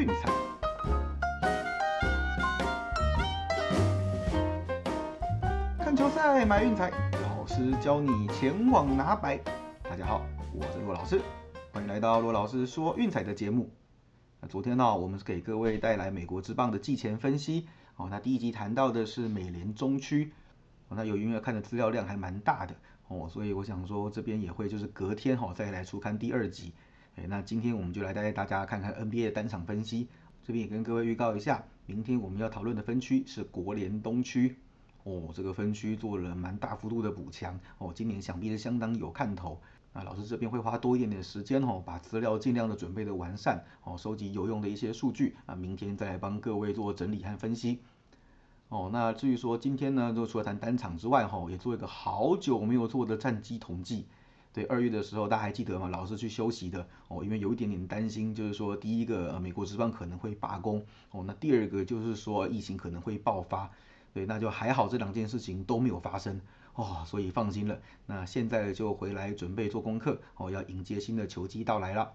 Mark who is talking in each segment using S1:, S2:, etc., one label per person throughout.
S1: 运彩。看球赛买运彩，老师教你前往拿白。大家好，我是骆老师，欢迎来到骆老师说运彩的节目。那昨天呢，我们是给各位带来美国之棒的季前分析。哦，那第一集谈到的是美联中区。哦，那由于看的资料量还蛮大的哦，所以我想说这边也会就是隔天哈再来出刊第二集。哎，那今天我们就来带大家看看 NBA 的单场分析。这边也跟各位预告一下，明天我们要讨论的分区是国联东区。哦，这个分区做了蛮大幅度的补强哦，今年想必是相当有看头。那老师这边会花多一点点时间哦，把资料尽量的准备的完善哦，收集有用的一些数据啊，明天再来帮各位做整理和分析。哦，那至于说今天呢，就除了谈单场之外哈，也做一个好久没有做的战绩统计。对，二月的时候大家还记得吗？老师去休息的哦，因为有一点点担心，就是说第一个呃美国职棒可能会罢工哦，那第二个就是说疫情可能会爆发。对，那就还好，这两件事情都没有发生哦，所以放心了。那现在就回来准备做功课哦，要迎接新的球季到来了。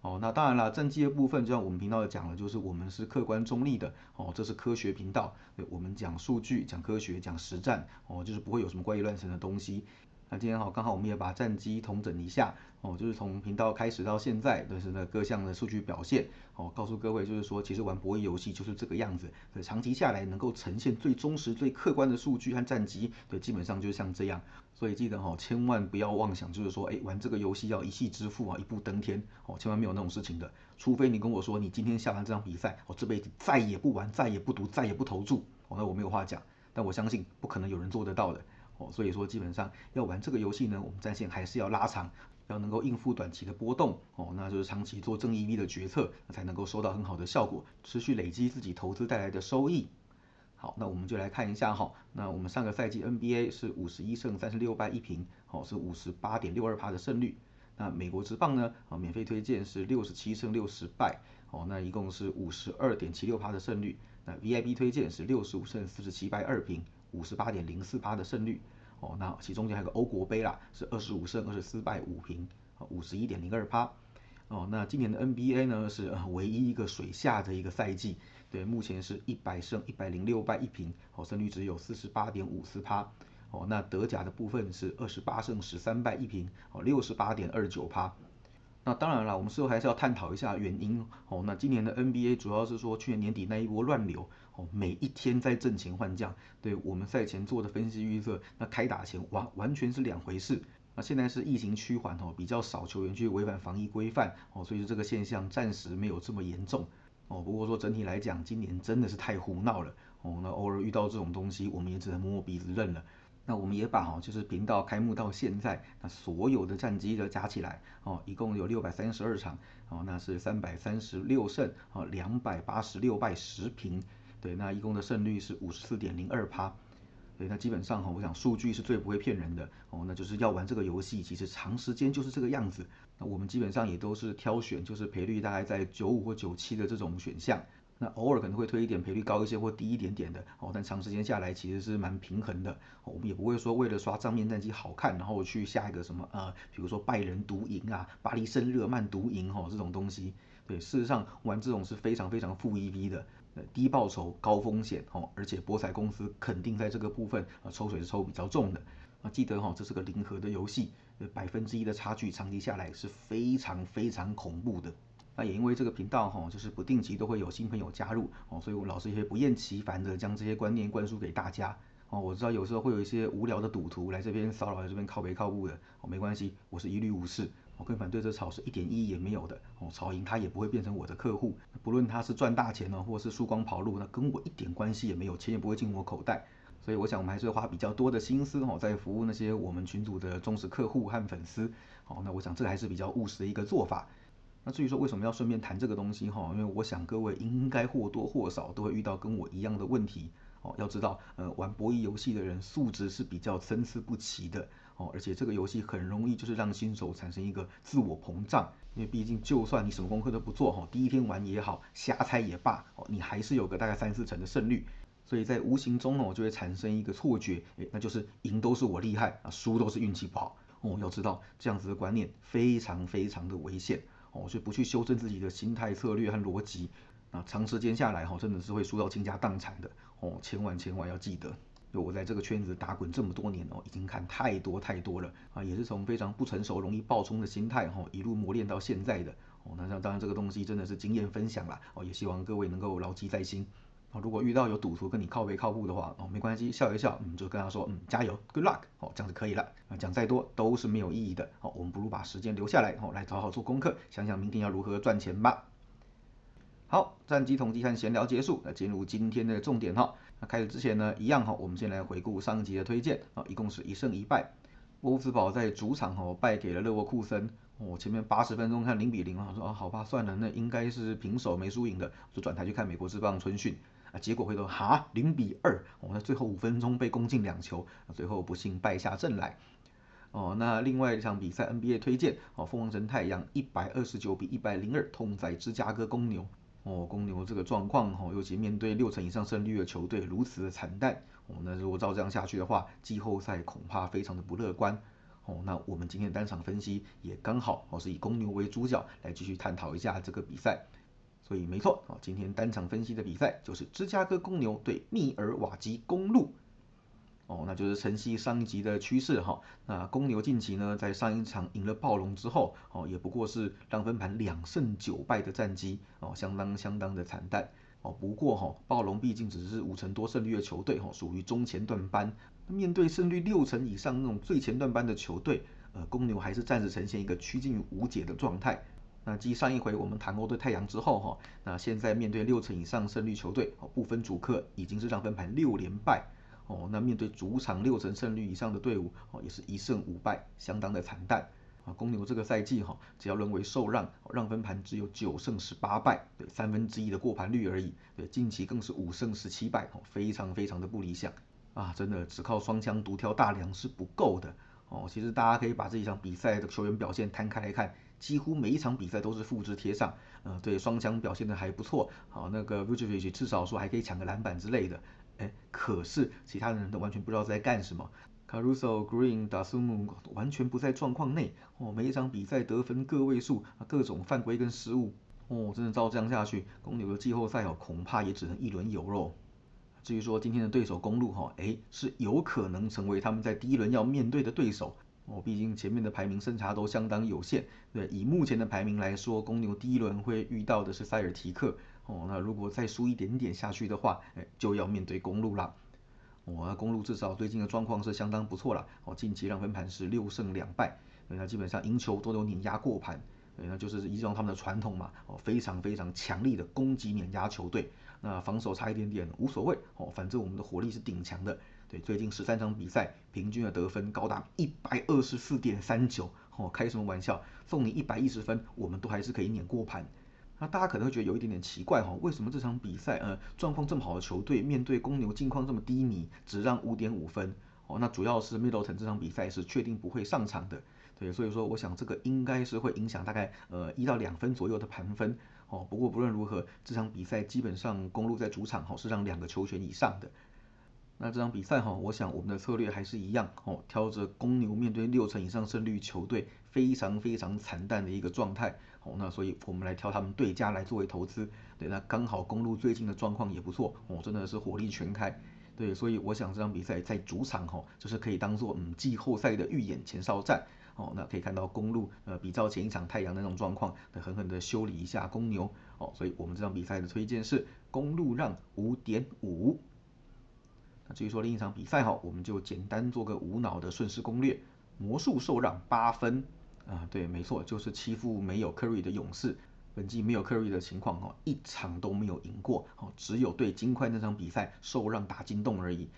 S1: 哦，那当然了，正绩的部分就像我们频道讲了，就是我们是客观中立的哦，这是科学频道，对，我们讲数据、讲科学、讲实战哦，就是不会有什么怪异乱神的东西。那今天好，刚好我们也把战绩统整一下哦，就是从频道开始到现在，都是那各项的数据表现哦，告诉各位就是说，其实玩博弈游戏就是这个样子，对，长期下来能够呈现最忠实、最客观的数据和战绩，对，基本上就是像这样。所以记得哈，千万不要妄想，就是说，哎，玩这个游戏要一气致富啊，一步登天哦，千万没有那种事情的。除非你跟我说，你今天下完这场比赛，我这辈子再也不玩，再也不赌，再也不投注，哦，那我没有话讲。但我相信不可能有人做得到的。哦，所以说基本上要玩这个游戏呢，我们战线还是要拉长，要能够应付短期的波动哦，那就是长期做正 EV 的决策，才能够收到很好的效果，持续累积自己投资带来的收益。好，那我们就来看一下哈，那我们上个赛季 NBA 是五十一胜三十六败一平，哦是五十八点六二趴的胜率。那美国职棒呢，啊免费推荐是六十七胜六十败，哦那一共是五十二点七六趴的胜率。那 VIP 推荐是六十五胜四十七败二平。五十八点零四八的胜率哦，那其中间还有个欧国杯啦，是二十五胜二十四败五平，五十一点零二趴哦。那今年的 NBA 呢是唯一一个水下的一个赛季，对，目前是一百胜一百零六败一平，哦，胜率只有四十八点五四趴哦。那德甲的部分是二十八胜十三败一平，哦，六十八点二九趴。那当然了，我们事后还是要探讨一下原因哦。那今年的 NBA 主要是说去年年底那一波乱流哦，每一天在挣钱换将，对我们赛前做的分析预测，那开打前完完全是两回事。那现在是疫情趋缓哦，比较少球员去违反防疫规范哦，所以这个现象暂时没有这么严重哦。不过说整体来讲，今年真的是太胡闹了哦。那偶尔遇到这种东西，我们也只能摸摸鼻子认了。那我们也把哈，就是频道开幕到现在，那所有的战绩的加起来哦，一共有六百三十二场哦，那是三百三十六胜哦，两百八十六败十平，对，那一共的胜率是五十四点零二趴，对，那基本上哈，我想数据是最不会骗人的哦，那就是要玩这个游戏，其实长时间就是这个样子，那我们基本上也都是挑选，就是赔率大概在九五或九七的这种选项。那偶尔可能会推一点赔率高一些或低一点点的哦，但长时间下来其实是蛮平衡的。我们也不会说为了刷账面战绩好看，然后去下一个什么呃，比如说拜仁独赢啊，巴黎圣日耳曼独赢哦这种东西。对，事实上玩这种是非常非常负 EV 的，低报酬高风险哦，而且博彩公司肯定在这个部分啊抽水是抽比较重的啊。记得哈，这是个零和的游戏，百分之一的差距长期下来是非常非常恐怖的。那也因为这个频道哈，就是不定期都会有新朋友加入哦，所以我老师也不厌其烦的将这些观念灌输给大家哦。我知道有时候会有一些无聊的赌徒来这边骚扰，来这边靠背靠步的哦，没关系，我是一律无视，我跟反对这炒是一点意义也没有的哦，炒赢他也不会变成我的客户，不论他是赚大钱呢，或是输光跑路，那跟我一点关系也没有，钱也不会进我口袋。所以我想我们还是花比较多的心思哦，在服务那些我们群组的忠实客户和粉丝哦。那我想这还是比较务实的一个做法。那至于说为什么要顺便谈这个东西哈，因为我想各位应该或多或少都会遇到跟我一样的问题哦。要知道，呃，玩博弈游戏的人素质是比较参差不齐的哦，而且这个游戏很容易就是让新手产生一个自我膨胀，因为毕竟就算你什么功课都不做哈，第一天玩也好，瞎猜也罢哦，你还是有个大概三四成的胜率，所以在无形中呢，我就会产生一个错觉，诶，那就是赢都是我厉害啊，输都是运气不好哦。要知道这样子的观念非常非常的危险。哦，所以不去修正自己的心态、策略和逻辑，那长时间下来哈，真的是会输到倾家荡产的哦，千万千万要记得。就我在这个圈子打滚这么多年哦，已经看太多太多了啊，也是从非常不成熟、容易爆冲的心态哈，一路磨练到现在的哦。那像当然这个东西真的是经验分享啦哦，也希望各位能够牢记在心啊。如果遇到有赌徒跟你靠背靠步的话哦，没关系，笑一笑，嗯，就跟他说嗯，加油，good luck，哦，这样就可以了啊。讲再多都是没有意义的哦，我们不如把时间留下来哦，来好好做功课，想想明天要如何赚钱吧。好，战绩统计和闲聊结束，那进入今天的重点哈。那开始之前呢，一样哈，我们先来回顾上一集的推荐啊，一共是一胜一败。沃夫斯堡在主场哈败给了勒沃库森，哦，前面八十分钟看零比零啊，说啊好吧，算了，那应该是平手没输赢的，就转台去看美国之棒春训啊，结果回头哈零比二，哦，那最后五分钟被攻进两球，最后不幸败下阵来。哦，那另外一场比赛 NBA 推荐哦，凤凰城太阳一百二十九比一百零二痛宰芝加哥公牛。哦，公牛这个状况哦，尤其面对六成以上胜率的球队如此的惨淡，哦，那如果照这样下去的话，季后赛恐怕非常的不乐观。哦，那我们今天单场分析也刚好哦是以公牛为主角来继续探讨一下这个比赛。所以没错，哦，今天单场分析的比赛就是芝加哥公牛对密尔瓦基公路。哦，那就是晨曦上一集的趋势哈。那公牛近期呢，在上一场赢了暴龙之后，哦，也不过是让分盘两胜九败的战绩，哦，相当相当的惨淡。哦，不过哈，暴龙毕竟只是五成多胜率的球队，哈，属于中前段班。面对胜率六成以上那种最前段班的球队，呃，公牛还是暂时呈现一个趋近于无解的状态。那继上一回我们谈过对太阳之后，哈，那现在面对六成以上胜率球队，哦，不分主客，已经是让分盘六连败。哦，那面对主场六成胜率以上的队伍，哦，也是一胜五败，相当的惨淡。啊，公牛这个赛季哈，只要沦为受让，让分盘只有九胜十八败，对三分之一的过盘率而已。对，近期更是五胜十七败，哦，非常非常的不理想。啊，真的只靠双枪独挑大梁是不够的。哦，其实大家可以把这一场比赛的球员表现摊开来看，几乎每一场比赛都是复制贴上。呃，对双枪表现的还不错。好，那个 Vucevic 至少说还可以抢个篮板之类的。哎，可是其他的人都完全不知道在干什么。Caruso、Green、达苏姆完全不在状况内哦，每一场比赛得分个位数，各种犯规跟失误哦，真的照这样下去，公牛的季后赛哦，恐怕也只能一轮游喽。至于说今天的对手公路哈，哎，是有可能成为他们在第一轮要面对的对手哦，毕竟前面的排名审查都相当有限。对，以目前的排名来说，公牛第一轮会遇到的是塞尔提克。哦，那如果再输一点点下去的话，哎，就要面对公路了。哦，那公路至少最近的状况是相当不错了。哦，近期让分盘是六胜两败，那基本上赢球都有碾压过盘，那就是依照他们的传统嘛。哦，非常非常强力的攻击碾压球队。那防守差一点点无所谓，哦，反正我们的火力是顶强的。对，最近十三场比赛平均的得分高达一百二十四点三九。哦，开什么玩笑？送你一百一十分，我们都还是可以碾过盘。那大家可能会觉得有一点点奇怪哈，为什么这场比赛呃状况这么好的球队面对公牛近况这么低迷，只让五点五分哦？那主要是 Middleton 这场比赛是确定不会上场的，对，所以说我想这个应该是会影响大概呃一到两分左右的盘分哦。不过不论如何，这场比赛基本上公路在主场哈是让两个球权以上的。那这场比赛哈，我想我们的策略还是一样哦，挑着公牛面对六成以上胜率球队非常非常惨淡的一个状态。哦，那所以我们来挑他们对家来作为投资，对，那刚好公路最近的状况也不错，哦，真的是火力全开，对，所以我想这场比赛在主场哈，就是可以当做嗯季后赛的预演前哨战，哦，那可以看到公路呃比照前一场太阳那种状况，狠狠的修理一下公牛，哦，所以我们这场比赛的推荐是公路让五点五。那至于说另一场比赛哈，我们就简单做个无脑的顺势攻略，魔术受让八分。啊，对，没错，就是欺负没有 Curry 的勇士。本季没有 Curry 的情况，哦，一场都没有赢过，哦，只有对金块那场比赛受让打金洞而已。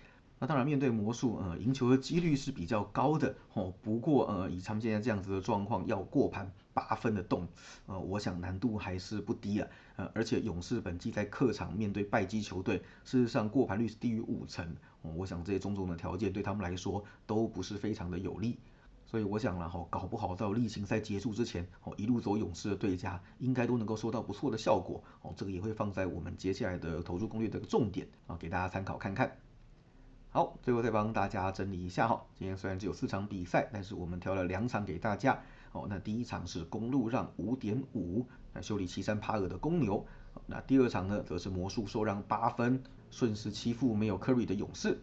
S1: 那当然，面对魔术，呃，赢球的几率是比较高的，哦，不过，呃，以他们现在这样子的状况，要过盘八分的洞，呃，我想难度还是不低啊。呃，而且勇士本季在客场面对败绩球队，事实上过盘率是低于五成，哦，我想这些种种的条件对他们来说都不是非常的有利。所以我想了哈，搞不好到例行赛结束之前，哦，一路走勇士的对家应该都能够收到不错的效果哦。这个也会放在我们接下来的投注攻略的重点啊，给大家参考看看。好，最后再帮大家整理一下哈，今天虽然只有四场比赛，但是我们挑了两场给大家。哦，那第一场是公路让五点五，那修理岐山帕尔的公牛。那第二场呢，则是魔术受让八分，顺势欺负没有 Curry 的勇士。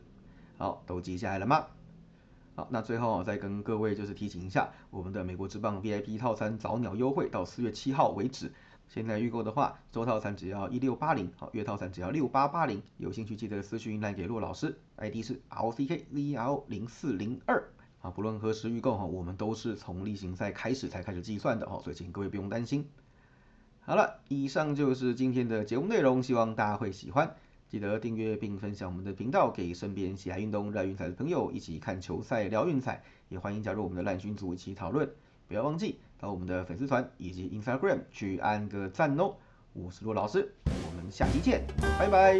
S1: 好，都记下来了吗？好，那最后再跟各位就是提醒一下，我们的美国之棒 VIP 套餐早鸟优惠到四月七号为止。现在预购的话，周套餐只要一六八零，好，月套餐只要六八八零。有兴趣记得私讯来给骆老师，ID 是 LCKZL 零四零二。啊，不论何时预购哈，我们都是从例行赛开始才开始计算的哦，所以请各位不用担心。好了，以上就是今天的节目内容，希望大家会喜欢。记得订阅并分享我们的频道，给身边喜爱运动、热爱运彩的朋友一起看球赛、聊运彩。也欢迎加入我们的烂群组一起讨论。不要忘记到我们的粉丝团以及 Instagram 去按个赞哦。我是洛老师，我们下期见，拜拜。